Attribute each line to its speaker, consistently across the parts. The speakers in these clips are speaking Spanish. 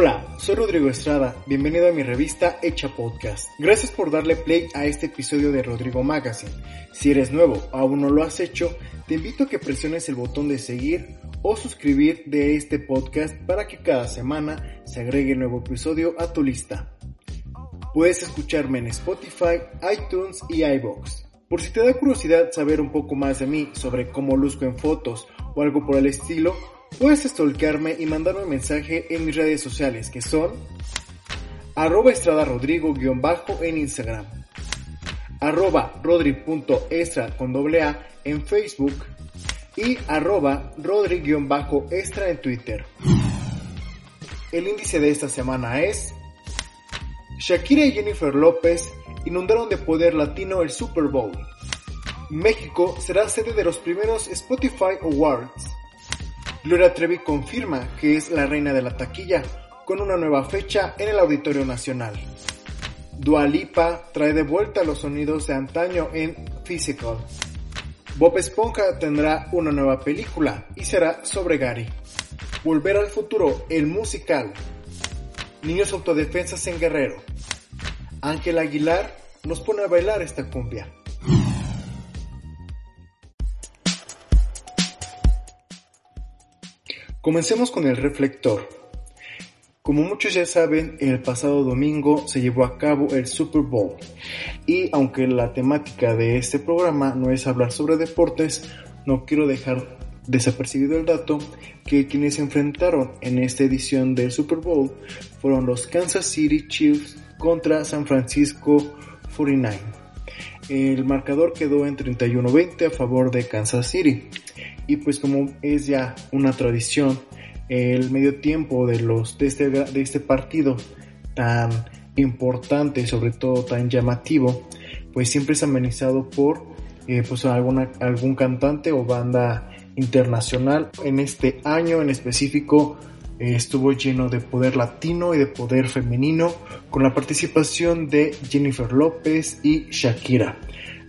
Speaker 1: Hola, soy Rodrigo Estrada, bienvenido a mi revista Hecha Podcast. Gracias por darle play a este episodio de Rodrigo Magazine. Si eres nuevo o aún no lo has hecho, te invito a que presiones el botón de seguir o suscribir de este podcast para que cada semana se agregue nuevo episodio a tu lista. Puedes escucharme en Spotify, iTunes y iBox. Por si te da curiosidad saber un poco más de mí sobre cómo luzco en fotos o algo por el estilo, Puedes stalkearme y mandarme un mensaje en mis redes sociales que son arroba estrada rodrigo bajo en Instagram, arroba rodri.estra con doble A en Facebook y arroba rodri extra en Twitter. El índice de esta semana es Shakira y Jennifer López inundaron de poder latino el Super Bowl. México será sede de los primeros Spotify Awards. Gloria Trevi confirma que es la reina de la taquilla con una nueva fecha en el Auditorio Nacional. Dua Lipa trae de vuelta los sonidos de antaño en Physical. Bob Esponja tendrá una nueva película y será sobre Gary. Volver al futuro, el musical. Niños autodefensas en Guerrero. Ángel Aguilar nos pone a bailar esta cumbia. Comencemos con el reflector. Como muchos ya saben, el pasado domingo se llevó a cabo el Super Bowl y aunque la temática de este programa no es hablar sobre deportes, no quiero dejar desapercibido el dato que quienes se enfrentaron en esta edición del Super Bowl fueron los Kansas City Chiefs contra San Francisco 49. El marcador quedó en 31-20 a favor de Kansas City y pues como es ya una tradición el medio tiempo de los de este, de este partido tan importante sobre todo tan llamativo pues siempre es amenizado por eh, pues algún cantante o banda internacional. En este año en específico eh, estuvo lleno de poder latino y de poder femenino con la participación de Jennifer López y Shakira.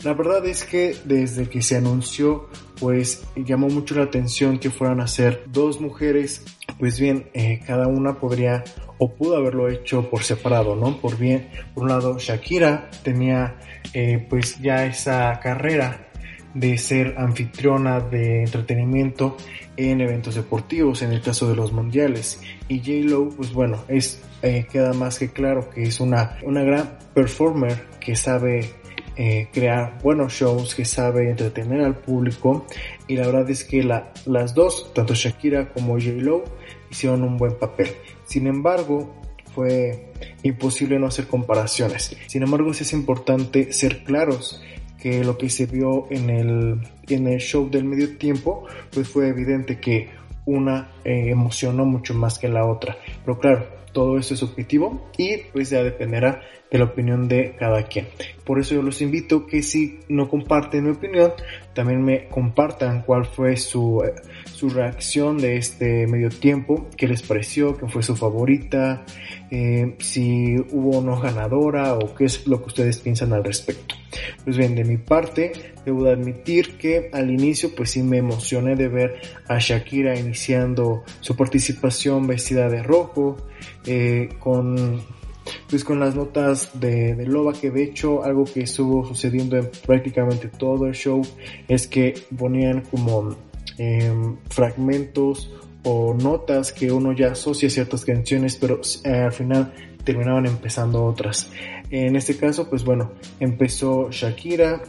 Speaker 1: La verdad es que desde que se anunció, pues llamó mucho la atención que fueran a ser dos mujeres. Pues bien, eh, cada una podría o pudo haberlo hecho por separado, ¿no? Por bien, por un lado, Shakira tenía eh, pues ya esa carrera de ser anfitriona de entretenimiento en eventos deportivos, en el caso de los mundiales. Y J-Lo, pues bueno, es, eh, queda más que claro que es una, una gran performer que sabe eh, crear buenos shows, que sabe entretener al público y la verdad es que las dos, tanto Shakira como J-Lo, hicieron un buen papel. Sin embargo, fue imposible no hacer comparaciones. Sin embargo, sí es importante ser claros que lo que se vio en el, en el show del medio tiempo, pues fue evidente que una eh, emocionó mucho más que la otra. Pero claro, todo eso es subjetivo y pues ya dependerá de la opinión de cada quien. Por eso yo los invito que si no comparten mi opinión, también me compartan cuál fue su, eh, su reacción de este medio tiempo, qué les pareció, qué fue su favorita, eh, si hubo una ganadora o qué es lo que ustedes piensan al respecto. Pues bien, de mi parte, debo de admitir que al inicio pues sí me emocioné de ver a Shakira iniciando su participación vestida de rojo, eh, con pues con las notas de, de, Loba, que de hecho algo que estuvo sucediendo en prácticamente todo el show es que ponían como em, fragmentos o notas que uno ya asocia a ciertas canciones, pero eh, al final terminaban empezando otras. En este caso, pues bueno, empezó Shakira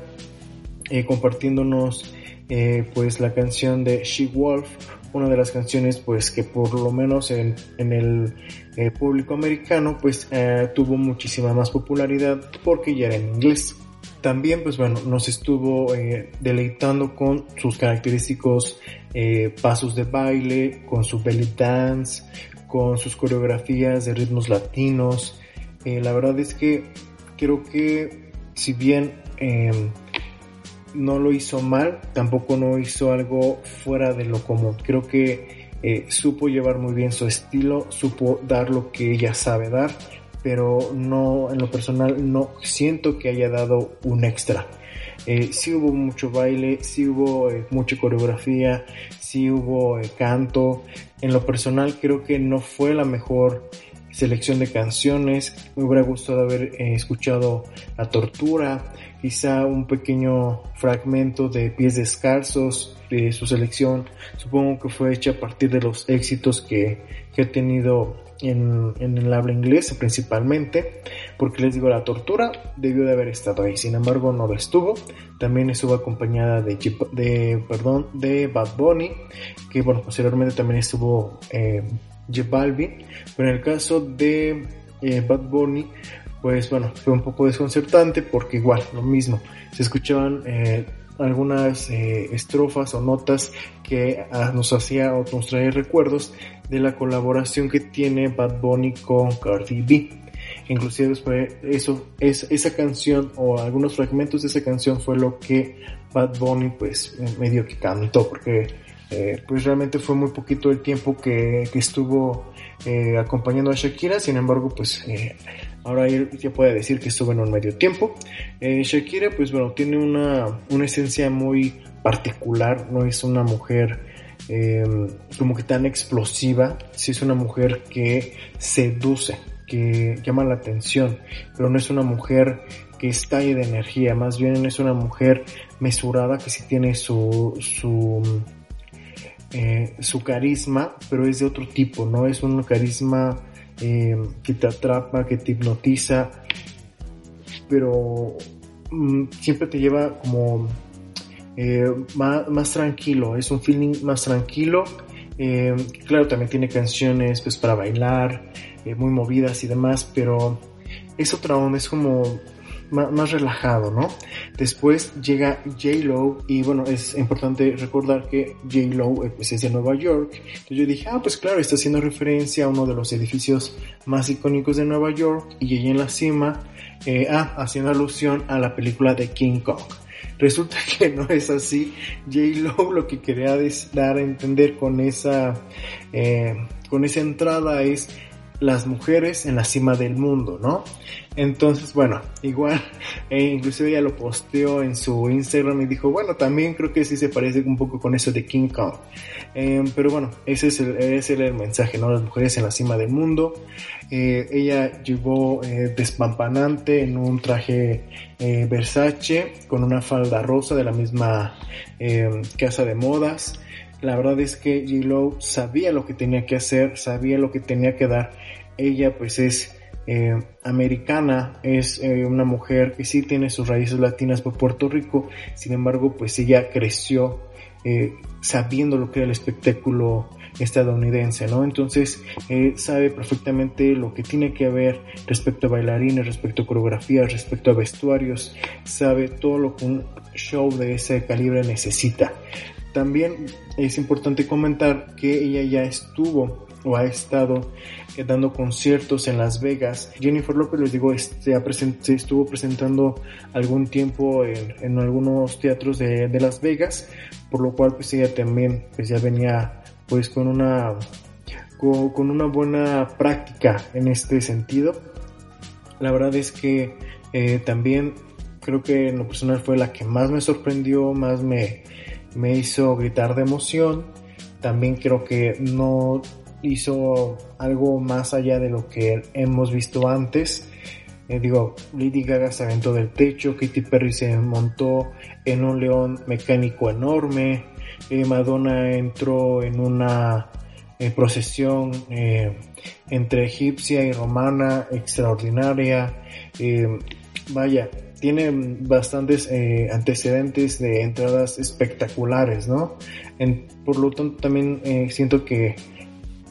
Speaker 1: eh, compartiéndonos eh, pues la canción de She Wolf, una de las canciones pues que por lo menos en, en el eh, público americano pues tuvo muchísima más popularidad porque ya era en inglés. también, pues bueno, nos estuvo eh, deleitando con sus característicos eh, pasos de baile, con su belly dance, con sus coreografías de ritmos latinos. Eh, la verdad es que creo que si bien em, no lo hizo mal, tampoco no hizo algo fuera de lo común. Creo que supo llevar muy bien su estilo, supo dar lo que ella sabe dar pero no, en lo personal, no siento que haya dado un extra. Eh, sí hubo mucho baile, sí hubo eh, mucha coreografía, sí hubo eh, canto. En lo personal creo que no fue la mejor selección de canciones. Me hubiera gustado haber escuchado La Tortura, quizá un pequeño fragmento de Pies Descalzos de su selección. Supongo que fue hecha a partir de los éxitos que, que ha tenido en, el habla inglesa principalmente, porque les digo, la tortura debió de haber estado ahí, sin embargo no lo estuvo. También estuvo acompañada de, de, perdón, de Bad Bunny, que bueno, posteriormente también estuvo eh, J Balvin, pero en el caso de eh, Bad Bunny, pues bueno, fue un poco desconcertante porque igual, lo mismo, se escuchaban eh, algunas eh, estrofas o notas que ah, nos hacía o nos traía recuerdos de la colaboración que tiene Bad Bunny con Cardi B. Inclusive después eso, es, esa canción o algunos fragmentos de esa canción fue lo que Bad Bunny pues medio que cantó porque eh, pues realmente fue muy poquito el tiempo que, que estuvo eh, acompañando a Shakira, sin embargo pues Ahora ya puede decir que estuvo en un medio tiempo. Eh, Shakira, pues bueno, tiene una, una, esencia muy particular, no es una mujer em, como que tan explosiva, sí es una mujer que seduce, que llama la atención, pero no es una mujer que estalle de energía, más bien es una mujer mesurada que sí tiene su, su, eh, su carisma, pero es de otro tipo, no es un carisma eh, que te atrapa, que te hipnotiza, pero mm, siempre te lleva como eh, más, tranquilo, es un feeling más tranquilo. Eh, claro, también tiene canciones pues para bailar, muy movidas y demás, pero es otra onda, es como más, relajado, ¿no? Después llega J-Lo y bueno, es importante recordar que J-Lo eh, pues, es de Nueva York. Entonces yo dije, ah, pues claro, está haciendo referencia a uno de los edificios más icónicos de Nueva York y ella en la cima, eh, ah, haciendo alusión a la película de King Kong. Resulta que no es así. J-Lo lo que quería dar a entender con esa, eh, con esa entrada es las mujeres en la cima del mundo, ¿no? Entonces, bueno, igual, e inclusive ella lo posteó en su Instagram y dijo, bueno, también creo que sí se parece un poco con eso de King Kong. Em, pero bueno, ese es, el, el mensaje, ¿no? Las mujeres en la cima del mundo. Eh, ella llevó eh, despampanante en un traje eh, Versace con una falda rosa de la misma em, casa de modas. La verdad es que J-Lo sabía lo que tenía que hacer, sabía lo que tenía que dar. Ella pues es eh, americana, es eh, una mujer que sí tiene sus raíces latinas por Puerto Rico, sin embargo pues ella creció eh, sabiendo lo que era el espectáculo estadounidense, ¿no? Entonces sabe perfectamente lo que tiene que haber respecto a bailarines, respecto a coreografías, respecto a vestuarios, sabe todo lo que un show de ese calibre necesita. También es importante comentar que ella ya estuvo o ha estado dando conciertos en Las Vegas. Jennifer López, les digo, este, se estuvo presentando algún tiempo en, algunos teatros de, Las Vegas, por lo cual pues ella también pues ya venía pues con una con, una buena práctica en este sentido. La verdad es que eh, también creo que en lo personal fue la que más me sorprendió, más me, me hizo gritar de emoción. También creo que no hizo algo más allá de lo que hemos visto antes. Eh, digo, Lady Gaga se aventó del techo, Katy Perry se montó en un león mecánico enorme, eh, Madonna entró en una eh, procesión entre egipcia y romana extraordinaria. vaya, tiene bastantes antecedentes de entradas espectaculares, ¿no? por lo tanto, también siento que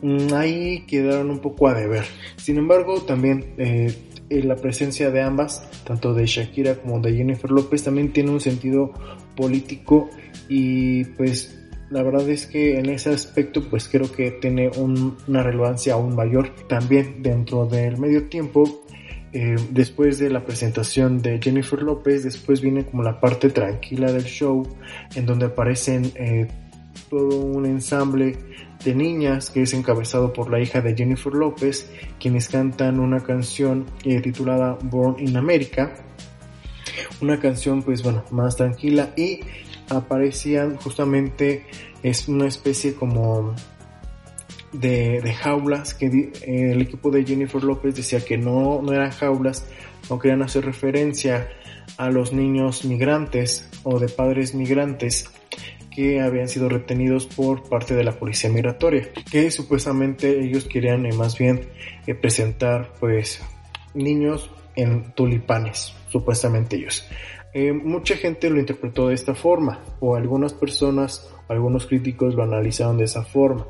Speaker 1: Mm, ahí quedaron un poco a deber. Sin embargo, también eh, eh, la presencia de ambas, tanto de Shakira como de Jennifer López, también tiene un sentido político y pues la verdad es que en ese aspecto pues creo que tiene una relevancia aún mayor también dentro del medio tiempo eh, después de la presentación de Jennifer López, después viene como la parte tranquila del show, en donde aparecen eh, todo un ensamble de niñas que es encabezado por la hija de Jennifer López, quienes cantan una canción eh, titulada Born in America, una canción pues bueno, más tranquila y aparecían justamente es una especie como de, jaulas que el equipo de Jennifer López decía que no, no eran jaulas, no querían hacer referencia a los niños migrantes o de padres migrantes que habían sido retenidos por parte de la policía migratoria, que supuestamente ellos querían eh, más bien eh, presentar pues niños en tulipanes, supuestamente ellos. Eh, mucha gente lo interpretó de esta forma, o algunas personas, algunos críticos lo analizaron de esa forma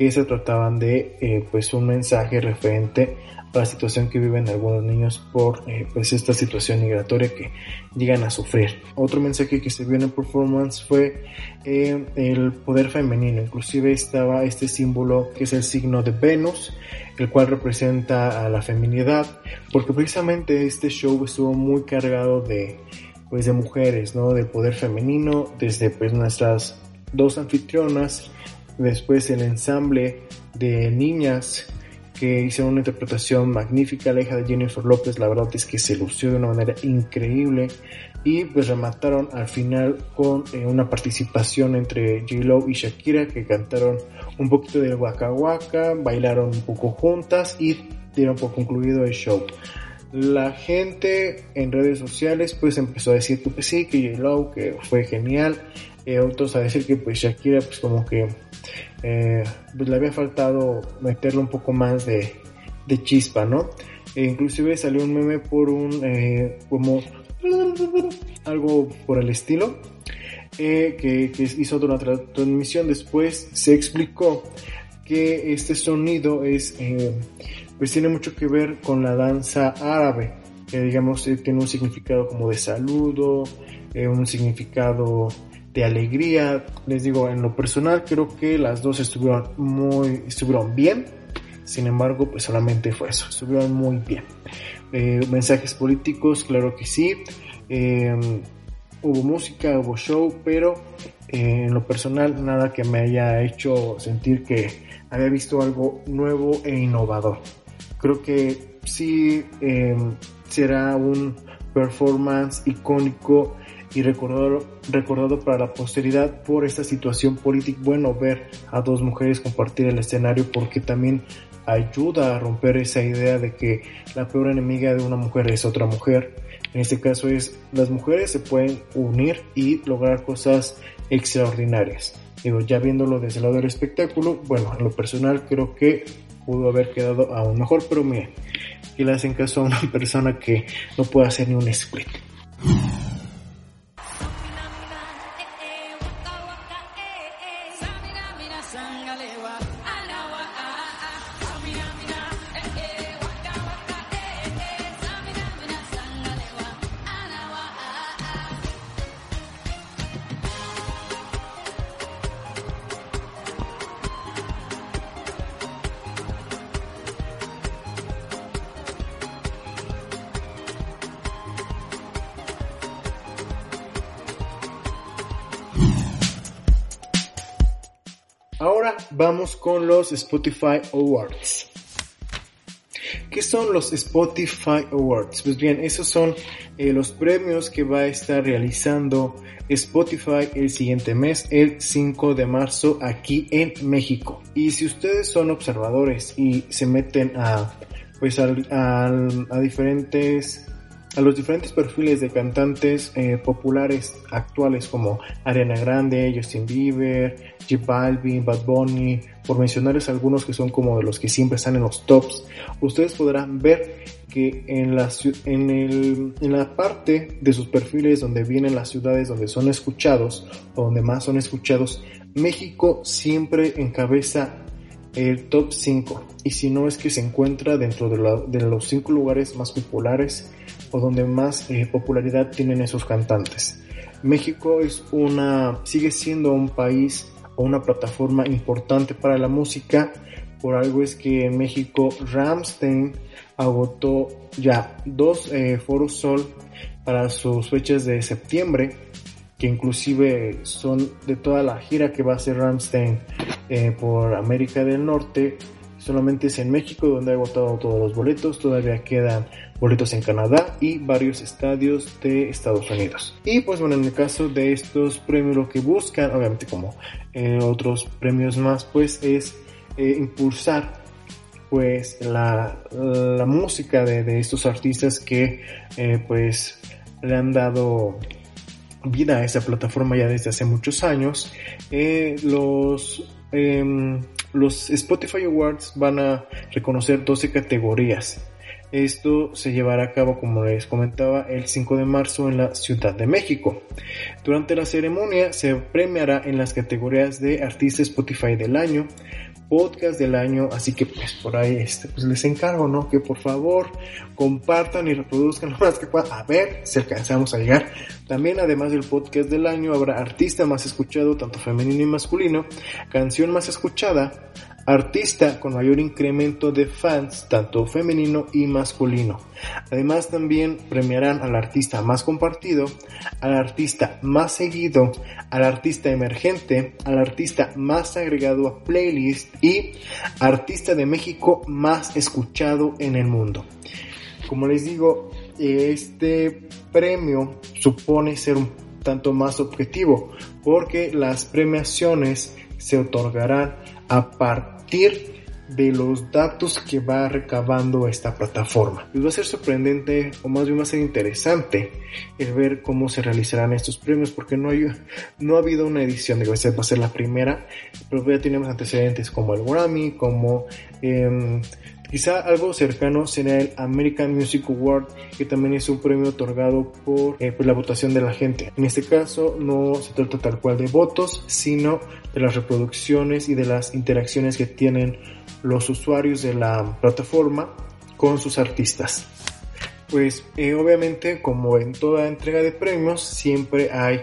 Speaker 1: que se trataban de eh, pues un mensaje referente a la situación que viven algunos niños por eh, pues esta situación migratoria que llegan a sufrir. Otro mensaje que se vio en el performance fue eh, el poder femenino, inclusive estaba este símbolo que es el signo de Venus, el cual representa a la feminidad, porque precisamente este show estuvo muy cargado de pues de mujeres, ¿no? De poder femenino, desde pues nuestras dos anfitrionas, Después el ensamble de niñas que hicieron una interpretación magnífica, la hija de Jennifer López, la verdad es que se lució de una manera increíble y pues remataron al final con eh, una participación entre J-Lo y Shakira que cantaron un poquito de Waka Waka, bailaron un poco juntas y dieron por concluido el show. La gente en redes sociales pues empezó a decir que pues sí, que J-Lo, que fue genial, eh, otros a decir que pues Shakira pues como que eh, pues le había faltado meterle un poco más de, chispa, ¿no? E inclusive salió un meme por un eh, como algo por el estilo que, que, hizo durante la transmisión después se explicó que este sonido es pues tiene mucho que ver con la danza árabe que digamos tiene un significado como de saludo un significado de alegría. Les digo, en lo personal creo que las dos estuvieron muy, estuvieron bien. Sin embargo, pues solamente fue eso, estuvieron muy bien. Eh, mensajes políticos, claro que sí. Em, hubo música, hubo show, pero eh, en lo personal nada que me haya hecho sentir que había visto algo nuevo e innovador. Creo que sí em, será un performance icónico y recordado, recordado para la posteridad por esta situación política. Bueno, ver a dos mujeres compartir el escenario porque también ayuda a romper esa idea de que la peor enemiga de una mujer es otra mujer. En este caso es las mujeres se pueden unir y lograr cosas extraordinarias. Digo, ya viéndolo desde el lado del espectáculo, bueno, en lo personal creo que pudo haber quedado aún mejor, pero miren, y le hacen caso a una persona que no puede hacer ni un split. Vamos con los Spotify Awards. ¿Qué son los Spotify Awards? Pues bien, esos son eh, los premios que va a estar realizando Spotify el siguiente mes, el 5 de marzo, aquí en México. Y si ustedes son observadores y se meten a, pues a diferentes a los diferentes perfiles de cantantes eh, populares actuales como Ariana Grande, Justin Bieber, J Balvin, Bad Bunny, por mencionarles algunos que son como de los que siempre están en los tops, ustedes podrán ver que en la, en, el, en la parte de sus perfiles donde vienen las ciudades donde son escuchados o donde más son escuchados, México siempre encabeza el top 5 y si no es que se encuentra dentro de, los 5 lugares más populares o donde más eh, popularidad tienen esos cantantes. México es una, sigue siendo un país o una plataforma importante para la música. Por algo es que en México Ramstein agotó ya dos eh, foros sol para sus fechas de septiembre, que inclusive son de toda la gira que va a hacer Ramstein eh, por América del Norte. Solamente es en México donde ha agotado todos los boletos, todavía quedan boletos en Canadá y varios estadios de Estados Unidos. Y pues bueno, en el caso de estos premios lo que buscan, obviamente como eh, otros premios más, pues es eh, impulsar pues la, música de, de, estos artistas que eh, pues le han dado vida a esa plataforma ya desde hace muchos años. los em, los Spotify Awards van a reconocer 12 categorías esto se llevará a cabo, como les comentaba, el 5 de marzo en la Ciudad de México. Durante la ceremonia se premiará en las categorías de Artista Spotify del año, podcast del año, así que pues por ahí este, pues les encargo, ¿no? Que por favor compartan y reproduzcan lo más que puedan. A ver si alcanzamos a llegar. También además del podcast del año habrá artista más escuchado, tanto femenino y masculino, canción más escuchada, artista con mayor incremento de fans, tanto femenino y masculino. Además también premiarán al artista más compartido, al artista más seguido, al artista emergente, al artista más agregado a playlist y artista de México más escuchado en el mundo. Como les digo, este premio supone ser un tanto más objetivo porque las premiaciones se otorgarán a partir de los datos que va recabando esta plataforma. Y va a ser sorprendente o más bien va a ser interesante el ver cómo se realizarán estos premios porque no, hay, no ha habido una edición, de va a ser la primera, pero ya tenemos antecedentes como el Grammy, como eh, Quizá algo cercano sería el American Music Award, que también es un premio otorgado por, eh, la votación de la gente. En este caso no se trata tal cual de votos, sino de las reproducciones y de las interacciones que tienen los usuarios de la plataforma con sus artistas. Pues eh, obviamente como en toda entrega de premios siempre hay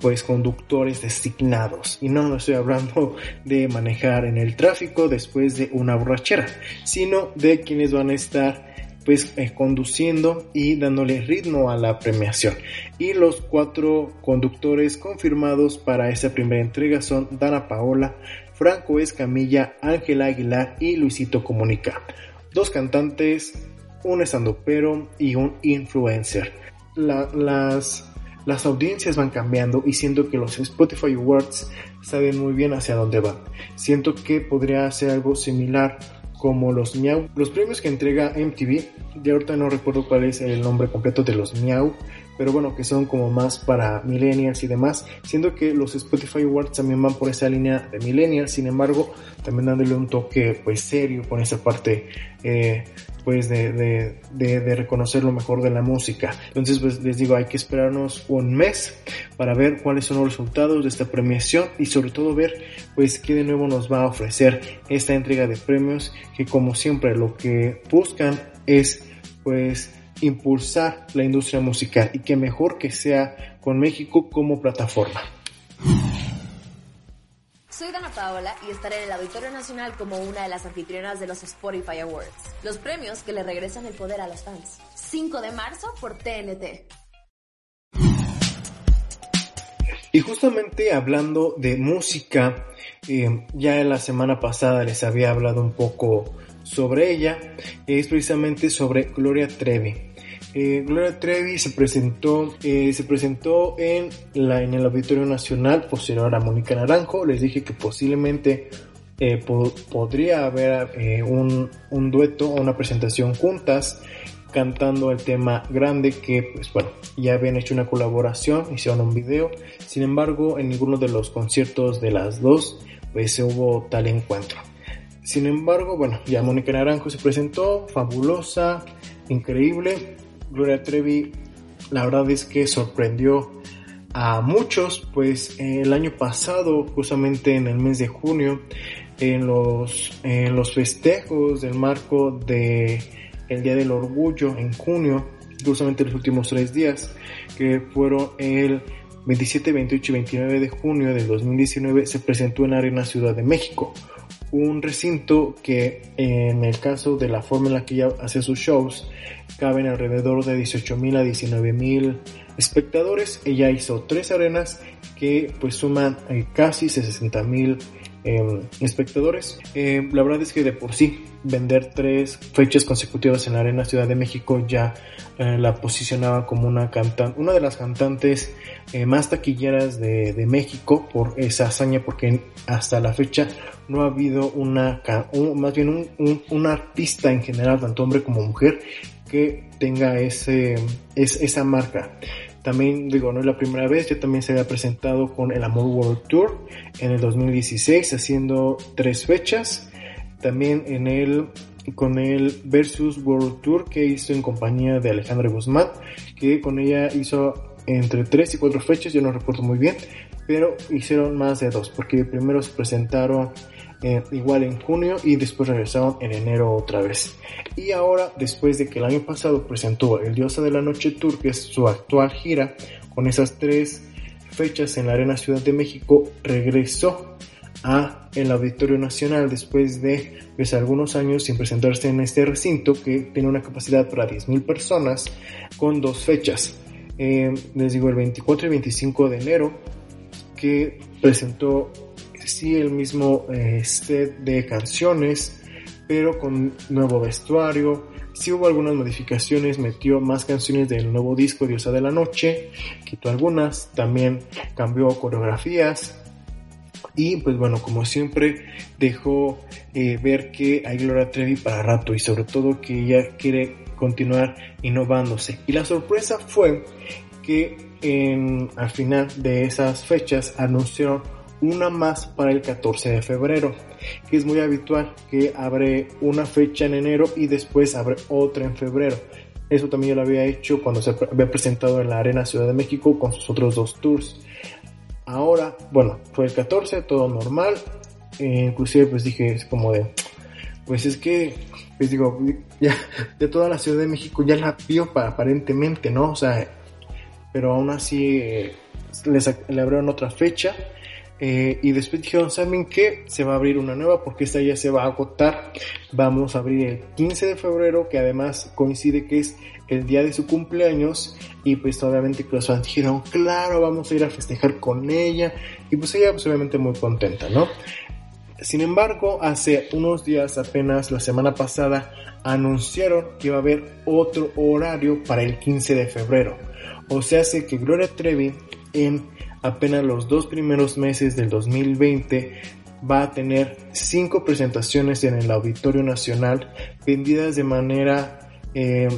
Speaker 1: pues conductores designados. Y no estoy hablando de manejar en el tráfico después de una borrachera, sino de quienes van a estar pues eh, conduciendo y dándole ritmo a la premiación. Y los cuatro conductores confirmados para esta primera entrega son Dana Paola, Franco Escamilla, Ángela Aguilar y Luisito Comunica. Dos cantantes, un estandopero y un influencer. las las audiencias van cambiando y siento que los Spotify Awards saben muy bien hacia dónde van. Siento que podría ser algo similar como los Miau, los premios que entrega MTV, de ahorita no recuerdo cuál es el nombre completo de los Miau, pero bueno, que son como más para millennials y demás, siendo que los Spotify Awards también van por esa línea de millennials, sin embargo, también dándole un toque pues serio con esa parte eh, pues de, de, de, reconocer lo mejor de la música. Entonces pues les digo, hay que esperarnos un mes para ver cuáles son los resultados de esta premiación y sobre todo ver pues qué de nuevo nos va a ofrecer esta entrega de premios que como siempre lo que buscan es pues impulsar la industria musical y que mejor que sea con México como plataforma.
Speaker 2: Soy Dana Paola y estaré en el Auditorio Nacional como una de las anfitrionas de los Spotify Awards, los premios que le regresan el poder a los fans. 5 de marzo por TNT.
Speaker 1: Y justamente hablando de música, eh, ya la semana pasada les había hablado un poco sobre ella, es precisamente sobre Gloria Trevi. Eh, Gloria Trevi se presentó, eh, se presentó en, la, en el Auditorio Nacional posterior a Mónica Naranjo. Les dije que posiblemente eh, podría haber un, un, dueto o una presentación juntas cantando el tema grande que pues bueno ya habían hecho una colaboración hicieron un video. Sin embargo en ninguno de los conciertos de las dos pues hubo tal encuentro. Sin embargo bueno ya Mónica Naranjo se presentó fabulosa increíble Gloria Trevi, la verdad es que sorprendió a muchos, pues el año pasado, justamente en el mes de junio, en los, en los festejos del marco de el Día del Orgullo en junio, justamente los últimos tres días, que fueron el 27, 28 y 29 de junio del 2019, se presentó en Arena Ciudad de México. Un recinto que en el caso de la forma en la que ella hace sus shows, caben alrededor de 18 mil a 19 mil espectadores. Ella hizo tres arenas que pues suman eh, casi 60 mil em, espectadores. Em, la verdad es que de por sí vender tres fechas consecutivas en la Arena Ciudad de México ya eh, la posicionaba como una cantante, una de las cantantes eh, más taquilleras de, de, México por esa hazaña, porque hasta la fecha no ha habido una, más bien un, un, artista en general, tanto hombre como mujer, que tenga ese, es, esa marca. También digo, no es la primera vez, ya también se había presentado con el Amor World Tour en el 2016 haciendo tres fechas. También en el con el Versus World Tour que hizo en compañía de Alejandra Guzmán, que con ella hizo entre tres y cuatro fechas, yo no recuerdo muy bien, pero hicieron más de dos, porque primero se presentaron eh, igual en junio y después regresaron en enero otra vez. Y ahora, después de que el año pasado presentó el Diosa de la Noche Tour, que es su actual gira, con esas tres fechas en la Arena Ciudad de México, regresó a el Auditorio Nacional después de pues, algunos años sin presentarse en este recinto que tiene una capacidad para 10.000 personas con dos fechas. Eh, les digo el 24 y 25 de enero que presentó sí el mismo eh, set de canciones, pero con nuevo vestuario. Sí hubo algunas modificaciones, metió más canciones del nuevo disco Diosa de la Noche, quitó algunas, también cambió coreografías. Y pues bueno, como siempre, dejó eh, ver que hay Gloria Trevi para rato y sobre todo que ella quiere continuar innovándose. Y la sorpresa fue que en, al final de esas fechas anunció una más para el 14 de febrero, que es muy habitual que abre una fecha en enero y después abre otra en febrero. Eso también yo lo había hecho cuando se había presentado en la Arena Ciudad de México con sus otros dos tours. Ahora, bueno, fue el 14, todo normal. Eh, inclusive pues dije, es como de, pues es que, pues digo, ya de toda la Ciudad de México ya la vio para, aparentemente, ¿no? O sea, pero aún así eh, le abrieron otra fecha eh, y después dijeron, ¿saben qué? Se va a abrir una nueva porque esta ya se va a agotar. Vamos a abrir el 15 de febrero, que además coincide que es el día de su cumpleaños. Y pues obviamente que los fans dijeron, claro, vamos a ir a festejar con ella. Y pues ella pues obviamente muy contenta, ¿no? Sin embargo, hace unos días, apenas la semana pasada, anunciaron que iba a haber otro horario para el 15 de febrero. O sea, hace que Gloria Trevi en apenas los dos primeros meses del 2020 va a tener cinco presentaciones en el Auditorio Nacional vendidas de manera eh,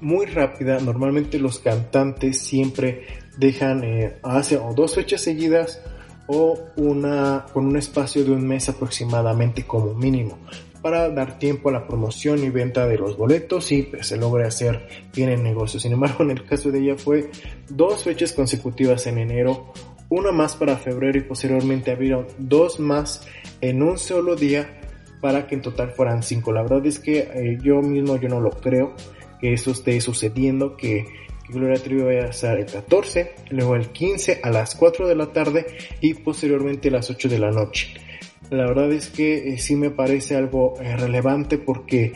Speaker 1: muy rápida. Normalmente los cantantes siempre dejan eh, hace o dos fechas seguidas o una con un espacio de un mes aproximadamente como mínimo para dar tiempo a la promoción y venta de los boletos y se logre hacer bien el negocio. Sin embargo, en el caso de ella fue dos fechas consecutivas en enero, una más para febrero y posteriormente abrieron dos más en un solo día para que en total fueran cinco. La verdad es que eh, yo mismo yo no lo creo que eso esté sucediendo, que, Gloria Trevi vaya a estar el 14, luego el 15 a las 4 de la tarde y posteriormente a las 8 de la noche. La verdad es que eh, sí me parece algo eh, relevante porque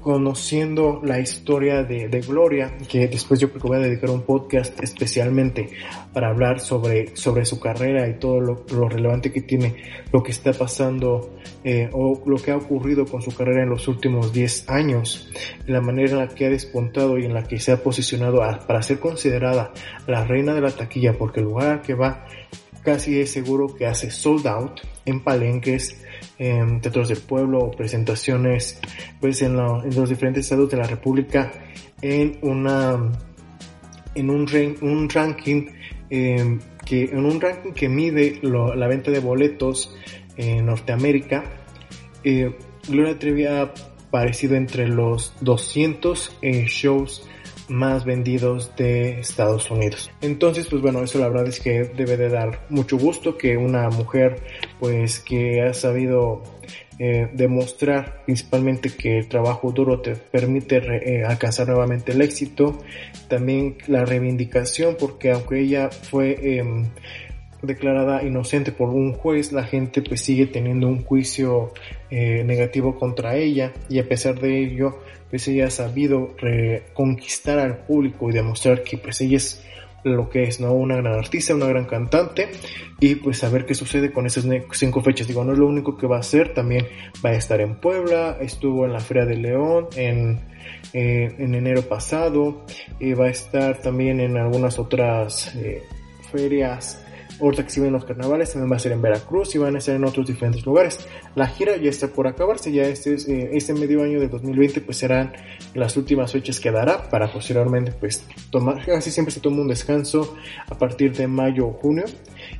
Speaker 1: conociendo la historia de, Gloria, que después yo creo que voy a dedicar un podcast especialmente para hablar sobre, sobre su carrera y todo lo, relevante que tiene lo que está pasando eh, o lo que ha ocurrido con su carrera en los últimos 10 años, la manera en la que ha despuntado y en la que se ha posicionado para ser considerada la reina de la taquilla, porque el lugar que va casi es seguro que hace sold out en palenques, en teatros del pueblo presentaciones pues en, los diferentes estados de la república en en un, un ranking em, que en un ranking que mide la venta de boletos en Norteamérica eh, Gloria Trevi ha aparecido entre los 200 eh, shows más vendidos de Estados Unidos. Entonces, pues bueno, eso la verdad es que debe de dar mucho gusto que una mujer pues que ha sabido eh, demostrar principalmente que el trabajo duro te permite eh, alcanzar nuevamente el éxito, también la reivindicación porque aunque ella fue em, declarada inocente por un juez, la gente pues sigue teniendo un juicio eh, negativo contra ella y a pesar de ello pues ella ha sabido reconquistar al público y demostrar que pues ella es lo que es, ¿no? Una gran artista, una gran cantante y pues a ver qué sucede con esas cinco fechas. Digo, no es lo único que va a hacer, también va a estar en Puebla, estuvo en la Feria de León en, eh, en enero pasado, y va a estar también en algunas otras eh, ferias Ahorita que se los carnavales también va a ser en Veracruz y van a ser en otros diferentes lugares. La gira ya está por acabarse, ya este, eh, este medio año de 2020 pues serán las últimas fechas que dará para posteriormente pues tomar, casi siempre se toma un descanso a partir de mayo o junio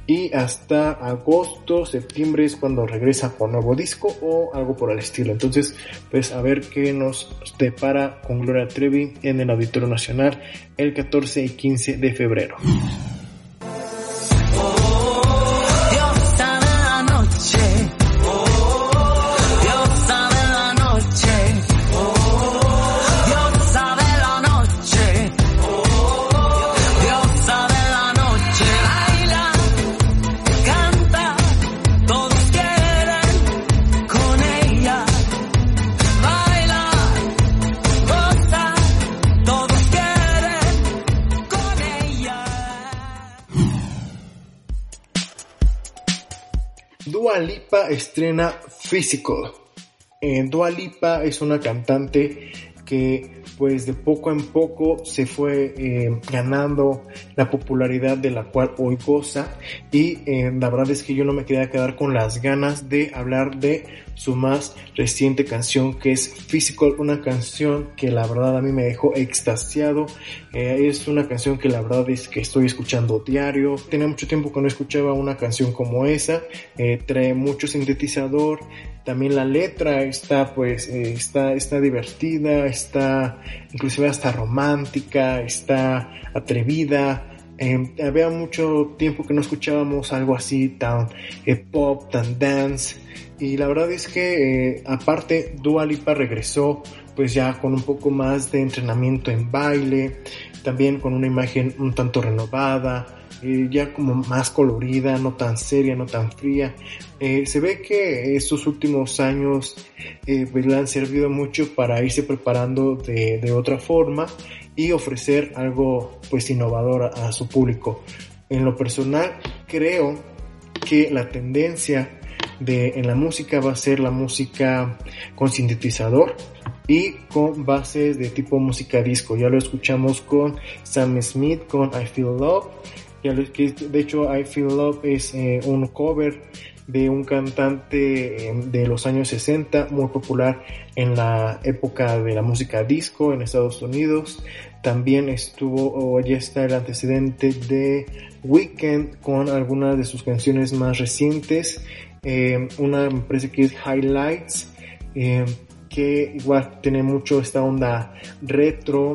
Speaker 1: y hasta agosto, septiembre es cuando regresa con nuevo disco o algo por el estilo. Entonces, pues a ver qué nos depara con Gloria Trevi en el Auditorio Nacional el 14 y 15 de febrero. Estrena Physical. Eh, Dua Lipa es una cantante que pues de poco en poco se fue eh, ganando la popularidad de la cual hoy goza y eh, la verdad es que yo no me quería quedar con las ganas de hablar de su más reciente canción que es Physical, una canción que la verdad a mí me dejó extasiado, eh, es una canción que la verdad es que estoy escuchando diario, tenía mucho tiempo que no escuchaba una canción como esa, eh, trae mucho sintetizador, también la letra está pues eh, está está divertida está inclusive hasta romántica está atrevida. Había mucho tiempo que no escuchábamos algo así tan pop tan dance y la verdad es que eh, aparte Dua Lipa regresó pues ya con un poco más de entrenamiento en baile, también con una imagen un tanto renovada, eh, ya como más colorida, no tan seria, no tan fría. Eh, se ve que estos últimos años pues, le han servido mucho para irse preparando de, de, otra forma y ofrecer algo pues innovador a su público. En lo personal creo que la tendencia de, en la música va a ser la música con sintetizador y con bases de tipo música disco. Ya lo escuchamos con Sam Smith con I Feel Love. Ya lo, de hecho I Feel Love es eh, un cover de un cantante em, de los años 60 muy popular en la época de la música disco en Estados Unidos. También estuvo o ya está el antecedente de Weekend con algunas de sus canciones más recientes eh, una empresa que es Highlights, eh, que igual tiene mucho esta onda retro.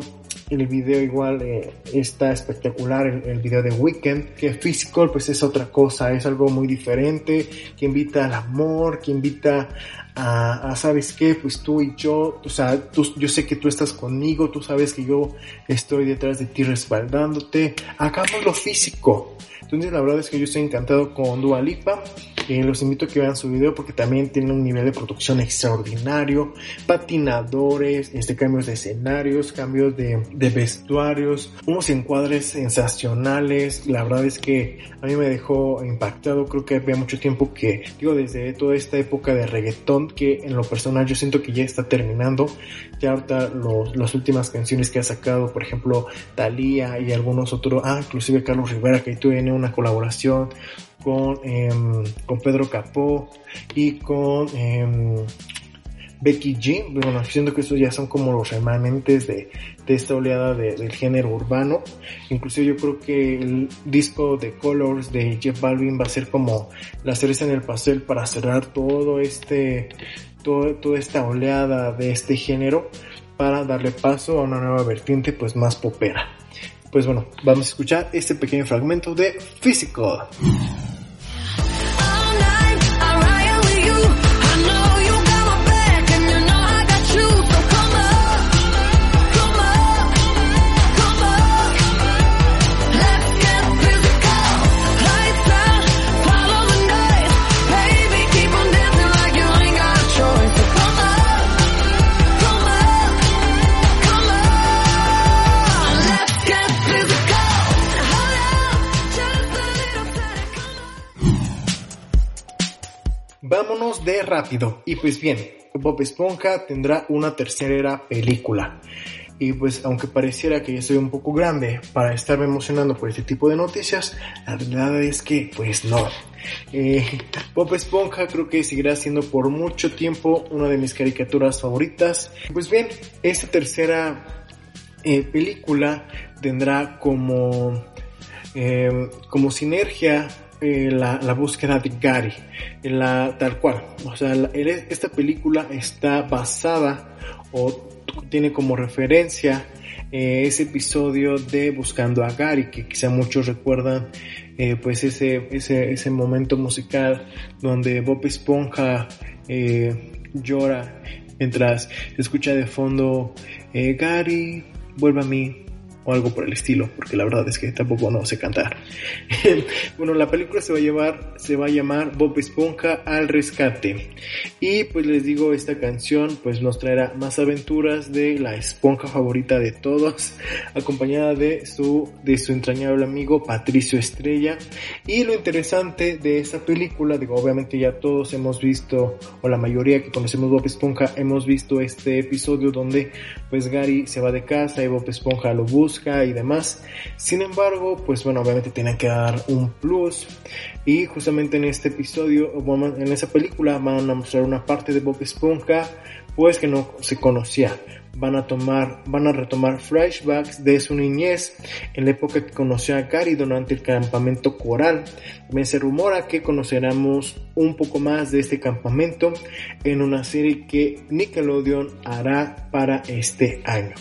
Speaker 1: El video igual eh, está espectacular, el, video de Weekend, que Physical pues es otra cosa, es algo muy diferente, que invita al amor, que invita a, ¿sabes qué? Pues tú y yo, o sea, tú, yo sé que tú estás conmigo, tú sabes que yo estoy detrás de ti respaldándote, hagamos lo físico. Entonces la verdad es que yo estoy encantado con Dua Lipa. Eh, los invito a que vean su video porque también tiene un nivel de producción extraordinario. Patinadores, este, cambios de escenarios, cambios de, de vestuarios, unos encuadres sensacionales. La verdad es que a mí me dejó impactado. Creo que había mucho tiempo que, digo, desde toda esta época de reggaetón que en lo personal yo siento que ya está terminando. Ya ahorita los, las últimas canciones que ha sacado, por ejemplo, Thalía y algunos otros, ah, inclusive Carlos Rivera que tiene una colaboración con, em, con Pedro Capó y con em, Becky G. Bueno, siento que estos ya son como los remanentes de, de esta oleada del género urbano. Inclusive yo creo que el disco de Colors de Jeff Balvin va a ser como la cereza en el pastel para cerrar todo este, todo, toda esta oleada de este género para darle paso a una nueva vertiente pues más popera. Pues bueno, vamos a escuchar este pequeño fragmento de Physical. De rápido. Y pues bien, Bob Esponja tendrá una tercera película. Y pues aunque pareciera que ya soy un poco grande para estarme emocionando por este tipo de noticias, la verdad es que pues no. Eh, Esponja creo que seguirá siendo por mucho tiempo una de mis caricaturas favoritas. Pues bien, esta tercera eh, película tendrá como, eh, como sinergia eh, la, búsqueda de Gary, la, tal cual. O sea, esta película está basada o tiene como referencia eh, ese episodio de Buscando a Gary, que quizá muchos recuerdan, eh, pues ese, ese, ese, momento musical donde Bob Esponja llora mientras escucha de fondo Gary, vuelve a mí, o algo por el estilo, porque la verdad es que tampoco no sé cantar. bueno, la película se va a llevar, se va a llamar Bob Esponja al rescate. Y pues les digo, esta canción pues nos traerá más aventuras de la esponja favorita de todos, acompañada de su, de su entrañable amigo Patricio Estrella. Y lo interesante de esta película, digo, obviamente ya todos hemos visto, o la mayoría que conocemos Bob Esponja, hemos visto este episodio donde pues Gary se va de casa y Bob Esponja lo busca y demás. Sin embargo, pues bueno, obviamente tienen que dar un plus. Y justamente en este episodio, en esa película, van a mostrar una parte de Bob Esponja, pues que no se conocía van a tomar, van a retomar flashbacks de su niñez en la época que conoció a Gary durante el campamento coral. También se rumora que conoceremos un poco más de este campamento en una serie que Nickelodeon hará para este año.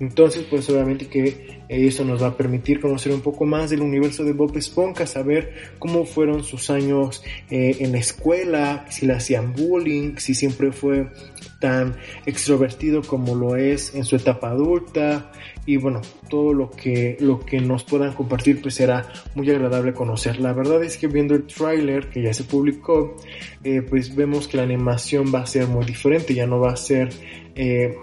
Speaker 1: Entonces, pues obviamente que eso nos va a permitir conocer un poco más del universo de Bob Esponja, saber cómo fueron sus años eh, en la escuela, si le hacían bullying, si siempre fue tan extrovertido como lo es en su etapa adulta y bueno, todo lo que, lo que nos puedan compartir pues será muy agradable conocer. La verdad es que viendo el tráiler que ya se publicó, eh, pues vemos que la animación va a ser muy diferente, ya no va a ser eh,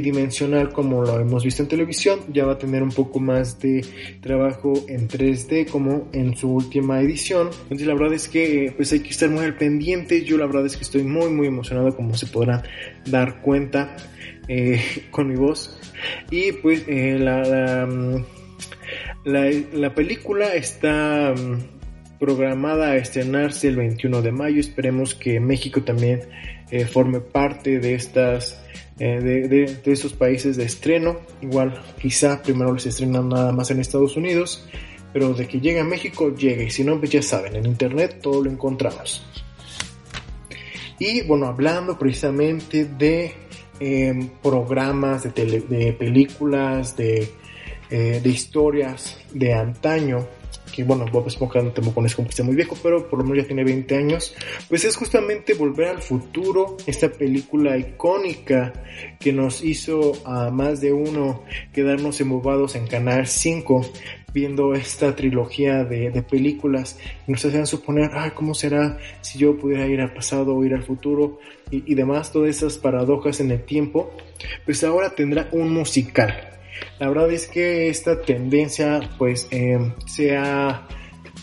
Speaker 1: dimensional como lo hemos visto en televisión, ya va a tener un poco más de trabajo en 3D como en su última edición. Entonces la verdad es que pues hay que estar muy al pendiente. Yo la verdad es que estoy muy muy emocionado como se podrán dar cuenta eh, con mi voz. Y pues eh, la, mm, la, la, película está mm, programada a estrenarse el 21 de mayo. Esperemos que México también eh, forme parte de estas eh, de, de, esos países de estreno. Igual, quizá primero les estrenan nada más en Estados Unidos, pero de que llegue a México, llegue. Y si no, pues ya saben, en internet todo lo encontramos. Y bueno, hablando precisamente de em, programas, de, de películas, de, eh, de historias de antaño, que bueno, Bob Esponja no te como que está muy viejo, pero por lo menos ya tiene 20 años, pues es justamente Volver al Futuro, esta película icónica que nos hizo a más de uno quedarnos embobados en Canal 5 viendo esta trilogía de, películas y nos hacían suponer, ah, ¿cómo será si yo pudiera ir al pasado o ir al futuro? Y, y demás, todas esas paradojas en el tiempo, pues ahora tendrá un musical. La verdad es que esta tendencia pues eh, se, ha,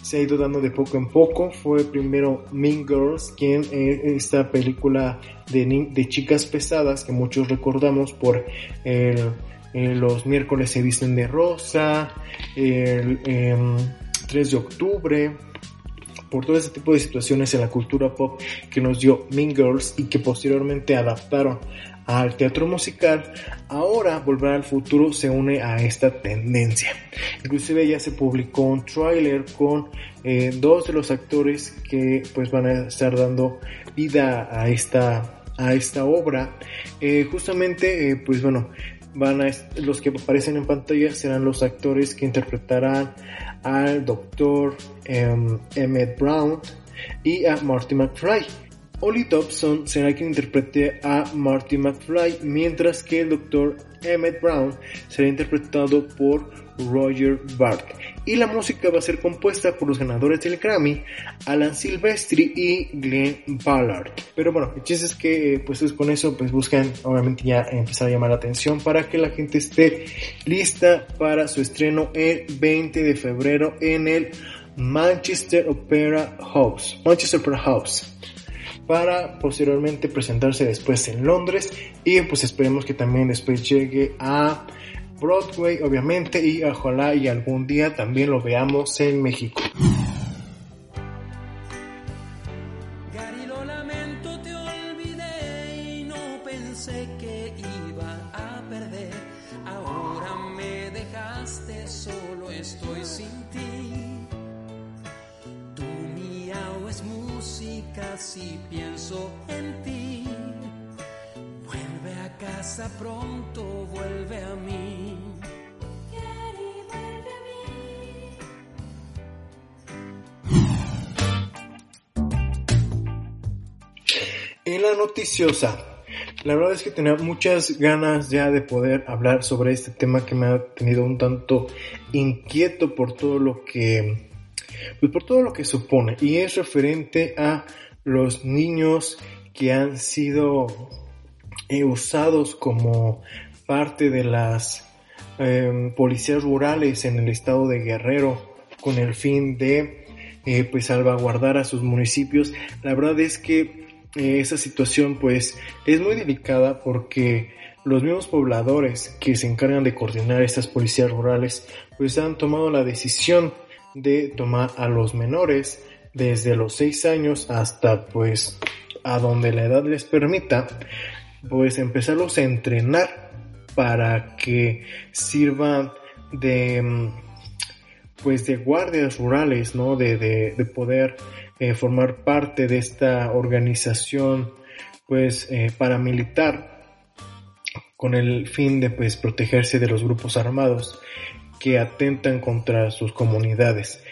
Speaker 1: se, ha, ido dando de poco en poco. Fue primero Mean Girls, quien eh, esta película de, de, chicas pesadas que muchos recordamos por el, eh, los miércoles se visten de rosa, el 3 em, de octubre, por todo ese tipo de situaciones en la cultura pop que nos dio Mean Girls y que posteriormente adaptaron al teatro musical, ahora Volver al Futuro se une a esta tendencia. Inclusive ya se publicó un tráiler con eh, dos de los actores que pues van a estar dando vida a esta a esta obra. Eh, justamente, pues bueno, van a, los que aparecen en pantalla serán los actores que interpretarán al doctor em, Emmett Brown y a Marty McFly. Ollie Dobson será quien interprete a Marty McFly, mientras que el Dr. Emmett Brown será interpretado por Roger Bart. Y la música va a ser compuesta por los ganadores del Grammy, Alan Silvestri y Glenn Ballard. Pero bueno, el chiste es que pues con eso pues buscan obviamente ya empezar a llamar la atención para que la gente esté lista para su estreno el 20 de febrero en el Manchester Opera House. Manchester Opera House para posteriormente presentarse después en Londres y pues esperemos que también después llegue a Broadway obviamente y ojalá y algún día también lo veamos en México.
Speaker 3: Casa pronto, vuelve a mí.
Speaker 1: En la noticiosa, la verdad es que tenía muchas ganas ya de poder hablar sobre este tema que me ha tenido un tanto inquieto por todo lo que pues por todo lo que supone y es referente a los niños que han sido eh, usados como parte de las em, policías rurales en el estado de Guerrero con el fin de eh, pues salvaguardar a sus municipios. La verdad es que eh, esa situación pues es muy delicada porque los mismos pobladores que se encargan de coordinar estas policías rurales pues han tomado la decisión de tomar a los menores desde los 6 años hasta pues a donde la edad les permita, pues empezarlos a entrenar para que sirvan de pues de guardias rurales, ¿no? De, de, poder eh, formar parte de esta organización pues eh, paramilitar con el fin de pues protegerse de los grupos armados que atentan contra sus comunidades.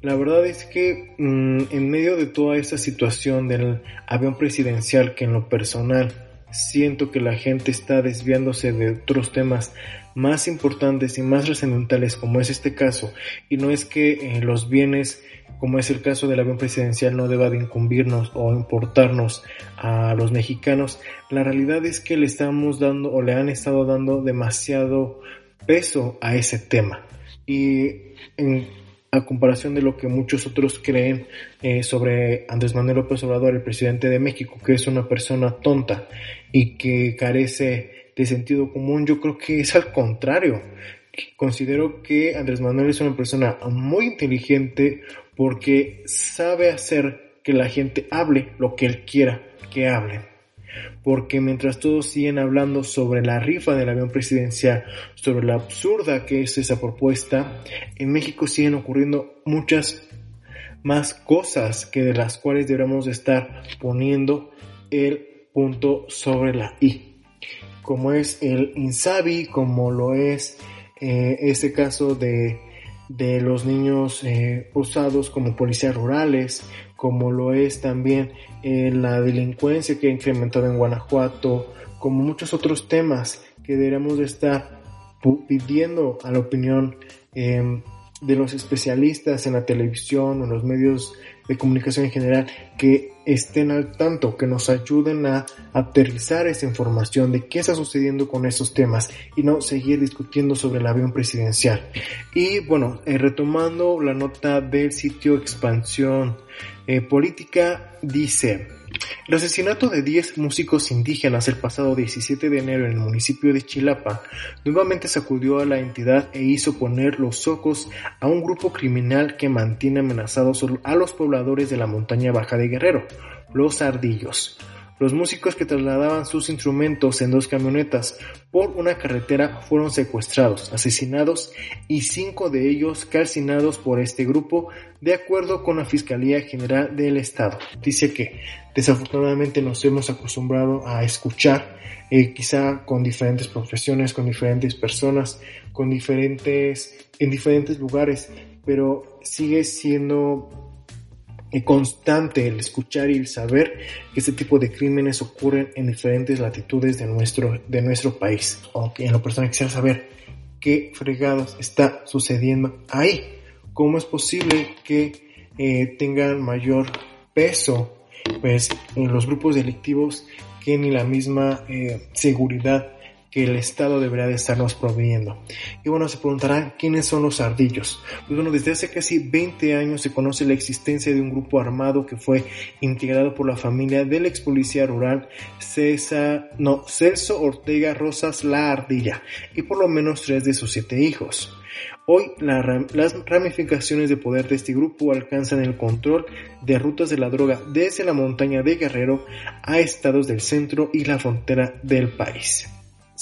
Speaker 1: La verdad es que mm, en medio de toda esta situación del avión presidencial, que en lo personal siento que la gente está desviándose de otros temas más importantes y más trascendentales como es este caso, y no es que eh, los bienes, como es el caso del avión presidencial, no deba de incumbirnos o importarnos a los mexicanos, la realidad es que le estamos dando o le han estado dando demasiado peso a ese tema. Y en a comparación de lo que muchos otros creen eh, sobre Andrés Manuel López Obrador, el presidente de México, que es una persona tonta y que carece de sentido común, yo creo que es al contrario. Considero que Andrés Manuel es una persona muy inteligente porque sabe hacer que la gente hable lo que él quiera que hable porque mientras todos siguen hablando sobre la rifa del avión presidencial, sobre la absurda que es esa propuesta, en México siguen ocurriendo muchas más cosas que de las cuales deberíamos estar poniendo el punto sobre la I, como es el INSABI, como lo es eh, este caso de, de los niños eh, usados como policías rurales, como lo es también la delincuencia que ha incrementado en Guanajuato, como muchos otros temas que deberíamos de estar pidiendo a la opinión em, de los especialistas en la televisión o en los medios de comunicación en general que estén al tanto, que nos ayuden a aterrizar esa información de qué está sucediendo con esos temas y no seguir discutiendo sobre el avión presidencial. Y bueno, eh, retomando la nota del sitio Expansión eh, Política, dice, el asesinato de 10 músicos indígenas el pasado 17 de enero en el municipio de Chilapa nuevamente sacudió a la entidad e hizo poner los ojos a un grupo criminal que mantiene amenazados a los pobladores de la montaña baja de Guerrero, los ardillos. Los músicos que trasladaban sus instrumentos en dos camionetas por una carretera fueron secuestrados, asesinados y cinco de ellos calcinados por este grupo, de acuerdo con la Fiscalía General del Estado. Dice que desafortunadamente nos hemos acostumbrado a escuchar, eh, quizá con diferentes profesiones, con diferentes personas, con diferentes, en diferentes lugares, pero sigue siendo constante el escuchar y el saber que este tipo de crímenes ocurren en diferentes latitudes de nuestro, de nuestro país. Aunque en lo personal quisiera saber qué fregados está sucediendo ahí. ¿Cómo es posible que eh, tengan mayor peso pues, en los grupos delictivos que ni la misma eh, seguridad que el Estado debería de estarnos proveyendo. Y bueno, se preguntarán quiénes son los ardillos. Pues bueno, desde hace casi 20 años se conoce la existencia de un grupo armado que fue integrado por la familia del ex policía rural César, no, Celso Ortega Rosas La Ardilla y por lo menos tres de sus siete hijos. Hoy las ramificaciones de poder de este grupo alcanzan el control de rutas de la droga desde la montaña de Guerrero a estados del centro y la frontera del país.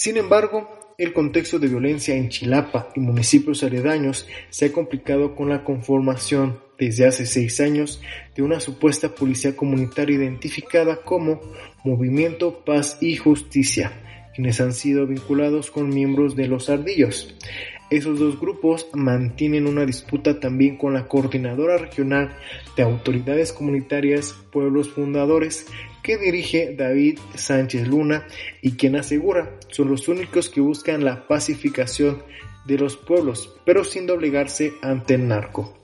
Speaker 1: Sin embargo, el contexto de violencia en Chilapa y municipios aledaños se ha complicado con la conformación desde hace seis años de una supuesta policía comunitaria identificada como Movimiento Paz y Justicia, quienes han sido vinculados con miembros de los ardillos. Esos dos grupos mantienen una disputa también con la Coordinadora Regional de Autoridades Comunitarias Pueblos Fundadores, que dirige David Sánchez Luna y quien asegura son los únicos que buscan la pacificación de los pueblos, pero sin doblegarse ante el narco.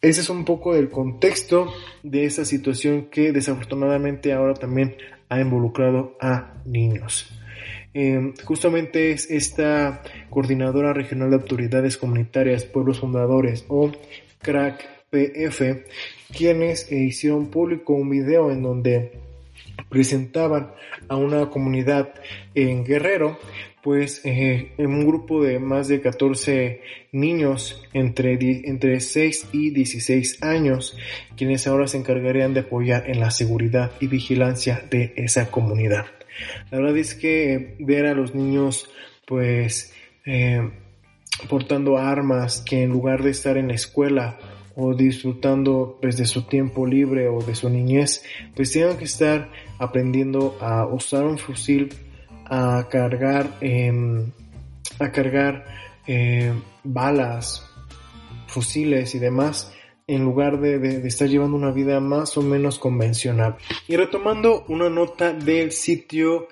Speaker 1: Ese es un poco el contexto de esa situación que desafortunadamente ahora también ha involucrado a niños. Em, justamente es esta Coordinadora Regional de Autoridades Comunitarias Pueblos Fundadores o CRAC PF quienes hicieron público un video en donde presentaban a una comunidad en Guerrero, pues eh, en un grupo de más de 14 niños entre, entre 6 y 16 años, quienes ahora se encargarían de apoyar en la seguridad y vigilancia de esa comunidad. La verdad es que ver a los niños pues eh, portando armas que en lugar de estar en la escuela o disfrutando pues, de su tiempo libre o de su niñez, pues tienen que estar aprendiendo a usar un fusil, a cargar, em, a cargar em, balas, fusiles y demás, en lugar de, estar llevando una vida más o menos convencional. Y retomando una nota del sitio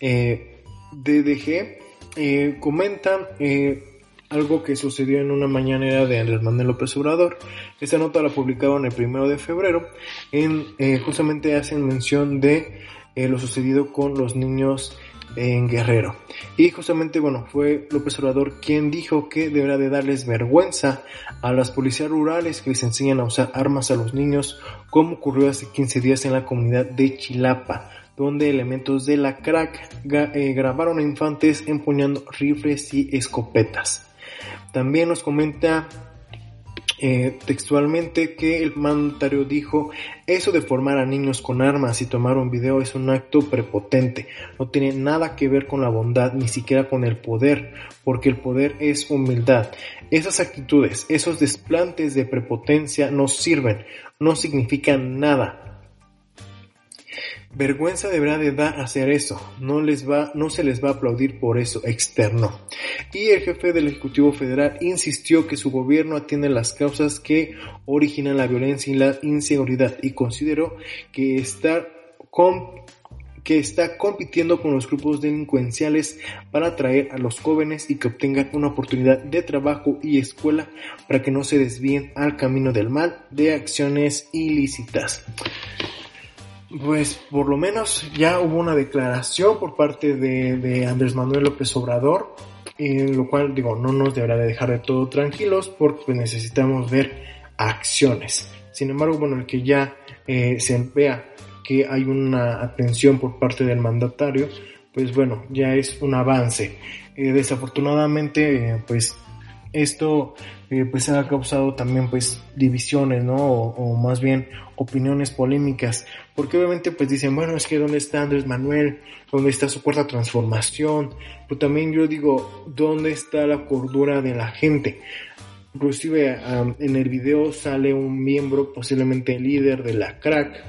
Speaker 1: eh, DDG, eh, comentan eh, algo que sucedió en una mañanera de Andrés Manuel López Obrador. Esta nota la publicaron el primero de febrero, en, eh, justamente hacen mención de eh, lo sucedido con los niños en Guerrero. Y justamente, bueno, fue López Obrador quien dijo que deberá de darles vergüenza a las policías rurales que les enseñan a usar armas a los niños, como ocurrió hace 15 días en la comunidad de Chilapa, donde elementos de la crack eh, grabaron a infantes empuñando rifles y escopetas. También nos comenta eh, textualmente que el mandatario dijo, eso de formar a niños con armas y tomar un video es un acto prepotente, no tiene nada que ver con la bondad, ni siquiera con el poder, porque el poder es humildad. Esas actitudes, esos desplantes de prepotencia no sirven, no significan nada, Vergüenza deberá de dar hacer eso, no, les va, no se les va a aplaudir por eso, externo. Y el jefe del Ejecutivo Federal insistió que su gobierno atiende las causas que originan la violencia y la inseguridad y consideró que que está compitiendo con los grupos delincuenciales para atraer a los jóvenes y que obtengan una oportunidad de trabajo y escuela para que no se desvíen al camino del mal de acciones ilícitas pues por lo menos ya hubo una declaración por parte de, Andrés Manuel López Obrador, en lo cual digo, no nos deberá de dejar de todo tranquilos porque pues, necesitamos ver acciones. Sin embargo, bueno, el que ya eh, se vea que hay una atención por parte del mandatario, pues bueno, ya es un avance. Eh, desafortunadamente, pues esto eh, pues ha causado también pues divisiones, ¿no? O, más bien opiniones polémicas, porque obviamente pues dicen, bueno, es que ¿dónde está Andrés Manuel? ¿Dónde está su cuarta transformación? Pero también yo digo, ¿dónde está la cordura de la gente? Inclusive en el video sale un miembro, posiblemente líder de la crack,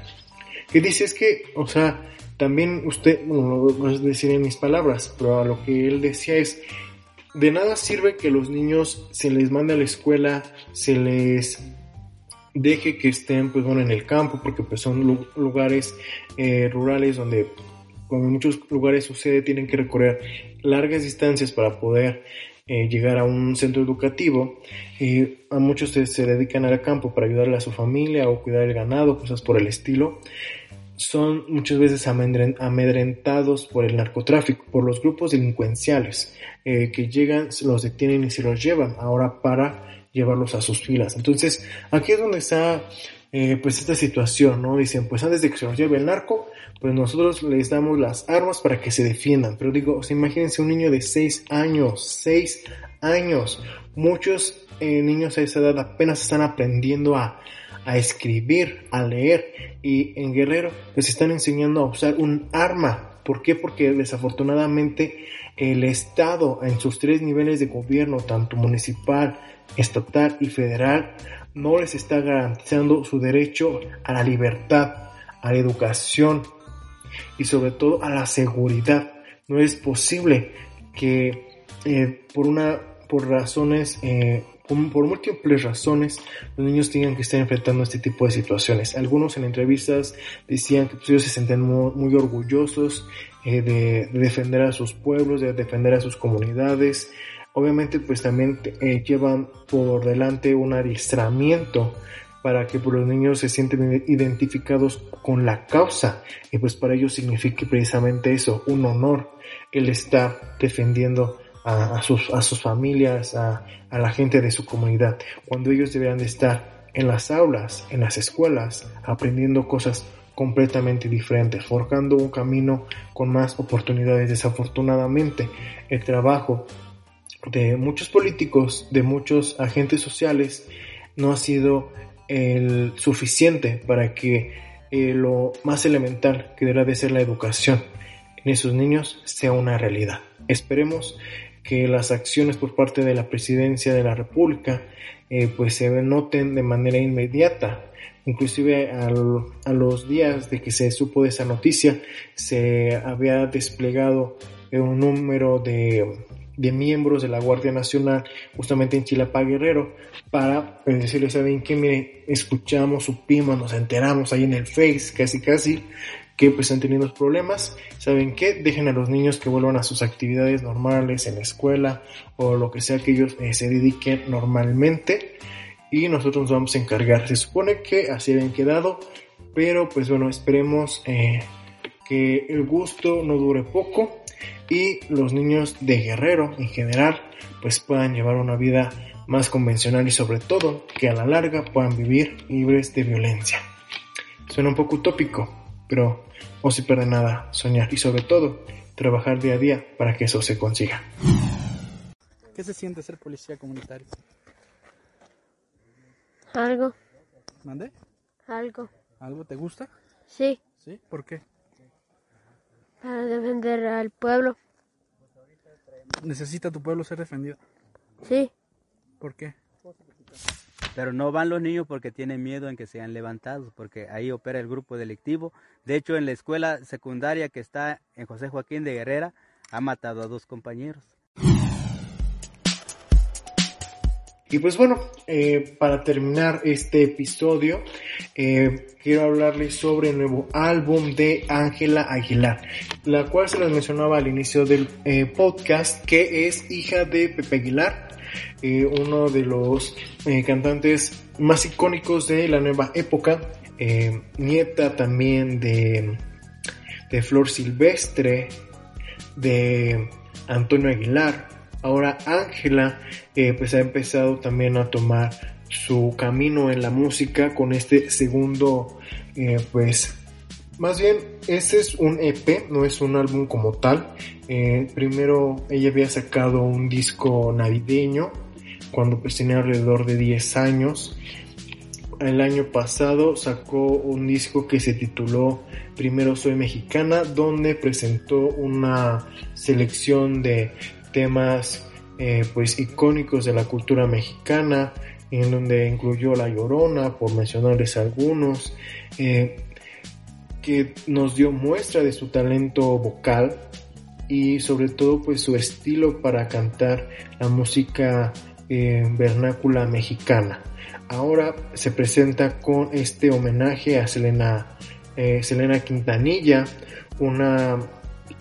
Speaker 1: que dice es que, o sea, también usted, bueno, lo voy a decir en mis palabras, pero a lo que él decía es, de nada sirve que los niños se les mande a la escuela, se les deje que estén pues bueno en el campo porque pues son lugares eh, rurales donde como en muchos lugares sucede tienen que recorrer largas distancias para poder eh, llegar a un centro educativo. Y a muchos se, se, dedican al campo para ayudarle a su familia o cuidar el ganado cosas por el estilo son muchas veces amedrentados por el narcotráfico, por los grupos delincuenciales eh, que llegan, los detienen y se los llevan ahora para llevarlos a sus filas. Entonces, aquí es donde está eh, pues esta situación, ¿no? Dicen, pues antes de que se los lleve el narco, pues nosotros les damos las armas para que se defiendan. Pero digo, imagínense un niño de 6 años, 6 años. Muchos eh, niños a esa edad apenas están aprendiendo a, a escribir, a leer y en Guerrero les están enseñando a usar un arma. ¿Por qué? Porque desafortunadamente el Estado en sus tres niveles de gobierno, tanto municipal, estatal y federal, no les está garantizando su derecho a la libertad, a la educación y sobre todo a la seguridad. No es posible que eh, por una por razones eh, por múltiples razones, los niños tengan que estar enfrentando este tipo de situaciones. Algunos en entrevistas decían que pues, ellos se sienten muy, orgullosos eh, de, defender a sus pueblos, de defender a sus comunidades. Obviamente, pues también eh, llevan por delante un adiestramiento para que pues, los niños se sienten identificados con la causa y pues para ellos signifique precisamente eso, un honor el estar defendiendo a, sus, a sus familias, a, a la gente de su comunidad, cuando ellos deberían de estar en las aulas, en las escuelas, aprendiendo cosas completamente diferentes, forjando un camino con más oportunidades. Desafortunadamente, el trabajo de muchos políticos, de muchos agentes sociales, no ha sido el suficiente para que eh, lo más elemental que deberá de ser la educación en esos niños sea una realidad. Esperemos que las acciones por parte de la presidencia de la República eh, pues se noten de manera inmediata. Inclusive a los días de que se supo de esa noticia se había desplegado un número de, miembros de la Guardia Nacional justamente en Chilapa Guerrero para pues, decirles, ¿saben qué? Mire, escuchamos, supimos, nos enteramos ahí en el Face, casi casi, que pues están teniendo problemas, ¿saben qué? Dejen a los niños que vuelvan a sus actividades normales en la escuela o lo que sea que ellos eh, se dediquen normalmente y nosotros nos vamos a encargar. Se supone que así habían quedado, pero pues bueno, esperemos eh, que el gusto no dure poco y los niños de guerrero en general pues puedan llevar una vida más convencional y sobre todo que a la larga puedan vivir libres de violencia. Suena un poco utópico, pero no se pierde nada soñar y sobre todo trabajar día a día para que eso se consiga.
Speaker 4: ¿Qué se siente ser policía comunitario?
Speaker 5: Algo.
Speaker 4: ¿Mande?
Speaker 5: Algo.
Speaker 4: ¿Algo te gusta?
Speaker 5: Sí.
Speaker 4: ¿Sí? ¿Por qué?
Speaker 5: Para defender al pueblo.
Speaker 4: ¿Necesita tu pueblo ser defendido?
Speaker 5: Sí.
Speaker 4: ¿Por qué?
Speaker 6: Pero no van los niños porque tienen miedo en que sean levantados, porque ahí opera el grupo delictivo. De hecho, en la escuela secundaria que está en José Joaquín de Guerrera, ha matado a dos compañeros.
Speaker 1: Y pues bueno, eh, para terminar este episodio, eh, quiero hablarles sobre el nuevo álbum de Ángela Aguilar, la cual se les mencionaba al inicio del eh, podcast, que es hija de Pepe Aguilar, eh, uno de los eh, cantantes más icónicos de la nueva época, eh, nieta también de, de Flor Silvestre, de Antonio Aguilar. Ahora Ángela pues ha empezado también a tomar su camino en la música con este segundo pues más bien, este es un EP, no es un álbum como tal. primero ella había sacado un disco navideño cuando pues tenía alrededor de 10 años. El año pasado sacó un disco que se tituló Primero Soy Mexicana, donde presentó una selección de temas eh, pues icónicos de la cultura mexicana, en donde incluyó La Llorona, por mencionarles algunos, eh, que nos dio muestra de su talento vocal y sobre todo pues su estilo para cantar la música eh, vernácula mexicana. Ahora se presenta con este homenaje a Selena, eh, Selena Quintanilla, una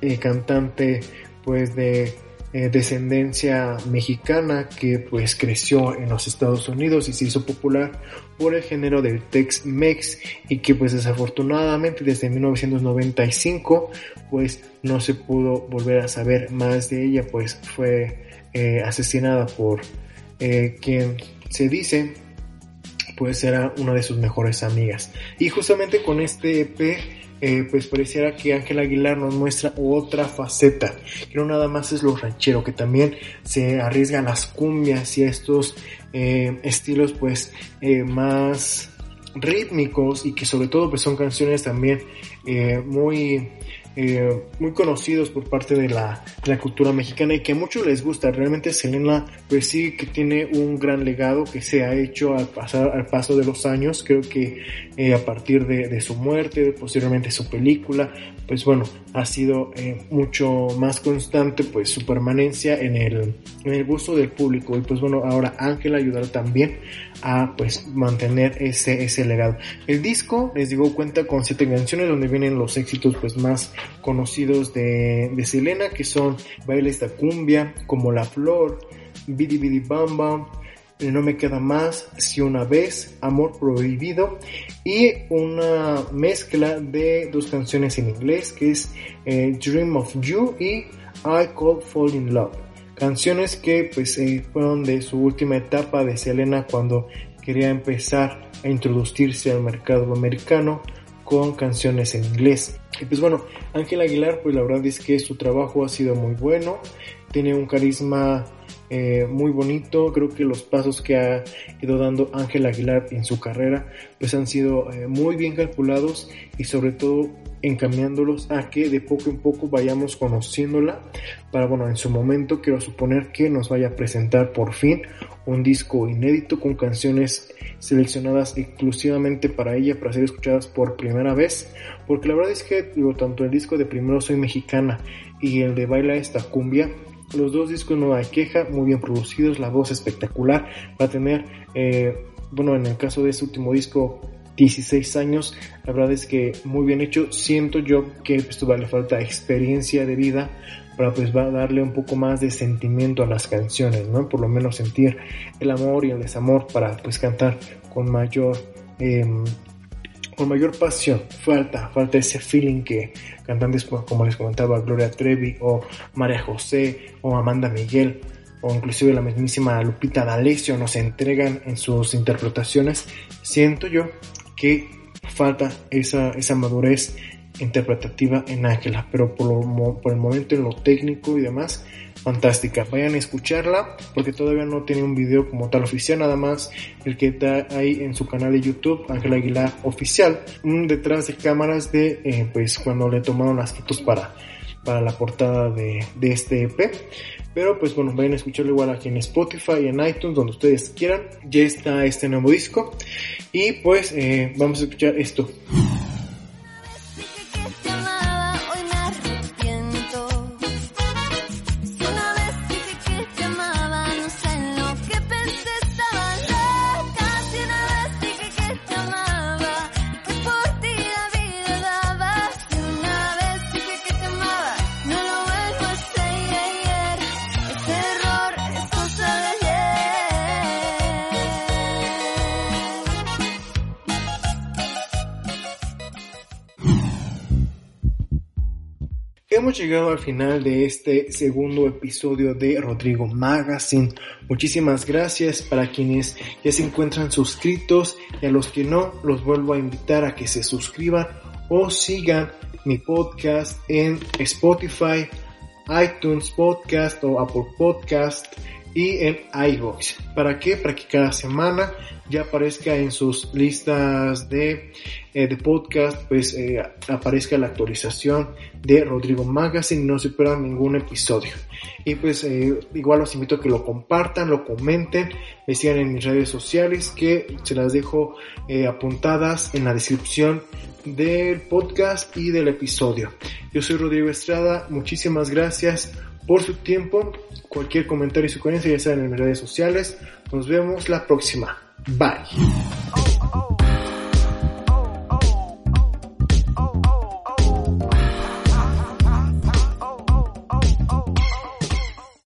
Speaker 1: eh, cantante pues de descendencia mexicana que pues creció en los Estados Unidos y se hizo popular por el género del Tex-Mex y que pues desafortunadamente desde 1995 pues no se pudo volver a saber más de ella pues fue asesinada por quien se dice pues era una de sus mejores amigas. Y justamente con este EP, eh, pues pareciera que Ángel Aguilar nos muestra otra faceta, que no nada más es lo ranchero, que también se arriesga a las cumbias y a estos eh, estilos pues eh, más rítmicos y que sobre todo pues son canciones también muy eh, muy conocidos por parte de la, la, cultura mexicana y que a muchos les gusta. Realmente Selena pues sí que tiene un gran legado que se ha hecho al, pasar, al paso de los años. Creo que eh, a partir de, de, su muerte, posteriormente su película, pues bueno, ha sido eh, mucho más constante pues su permanencia en el, en el gusto del público. Y pues bueno, ahora Ángel ayudará también a pues mantener ese, ese. El disco, les digo, cuenta con siete canciones donde vienen los éxitos pues más conocidos de, de Selena, que son Baile esta cumbia, como La Flor, Bidi Bidi Bam No me queda más, Si una vez, Amor Prohibido y una mezcla de dos canciones en inglés que es eh, Dream of You y I Call Fall in Love. Canciones que pues eh, fueron de su última etapa de Selena cuando quería empezar a introducirse al mercado americano con canciones en inglés. Y pues bueno, Ángel Aguilar, pues la verdad es que su trabajo ha sido muy bueno, tiene un carisma eh, muy bonito, creo que los pasos que ha ido dando Ángel Aguilar en su carrera, pues han sido eh, muy bien calculados y sobre todo encaminándolos a que de poco en poco vayamos conociéndola para, bueno, en su momento quiero suponer que nos vaya a presentar por fin un disco inédito con canciones seleccionadas exclusivamente para ella, para ser escuchadas por primera vez, porque la verdad es que digo, tanto el disco de Primero Soy Mexicana y el de Baila esta cumbia, los dos discos no hay queja, muy bien producidos, la voz espectacular, va a tener, eh, bueno, en el caso de este último disco, 16 años, la verdad es que muy bien hecho, siento yo que pues le falta experiencia de vida para pues va a darle un poco más de sentimiento a las canciones, ¿no? Por lo menos sentir el amor y el desamor para pues cantar con mayor em, con mayor pasión. Falta, falta ese feeling que cantantes como les comentaba Gloria Trevi o María José o Amanda Miguel o inclusive la mismísima Lupita D'Alessio nos entregan en sus interpretaciones. Siento yo que falta esa, esa madurez interpretativa en Ángela, pero por, por el momento en lo técnico y demás, fantástica. Vayan a escucharla porque todavía no tiene un video como tal oficial, nada más el que está ahí en su canal de YouTube, Ángela Aguilar Oficial, detrás de cámaras de eh, pues cuando le tomaron las fotos para, para la portada de, de este EP. Pero pues bueno, vayan a escucharlo igual aquí en Spotify y en iTunes, donde ustedes quieran. Ya está este nuevo disco. Y pues eh, vamos a escuchar esto. Llegado al final de este segundo episodio de Rodrigo Magazine. Muchísimas gracias para quienes ya se encuentran suscritos y a los que no, los vuelvo a invitar a que se suscriban o sigan mi podcast en Spotify, iTunes Podcast o Apple Podcast y en iVoox. ¿Para qué? Para que cada semana ya aparezca en sus listas de, eh, de podcast, pues eh, aparezca la actualización de Rodrigo Magazine, no se pierdan ningún episodio. Y pues eh, igual los invito a que lo compartan, lo comenten, me sigan en mis redes sociales que se las dejo apuntadas en la descripción del podcast y del episodio. Yo soy Rodrigo Estrada, muchísimas gracias por su tiempo. Cualquier comentario y sugerencia ya saben en mis redes sociales. Nos vemos la próxima. Bye.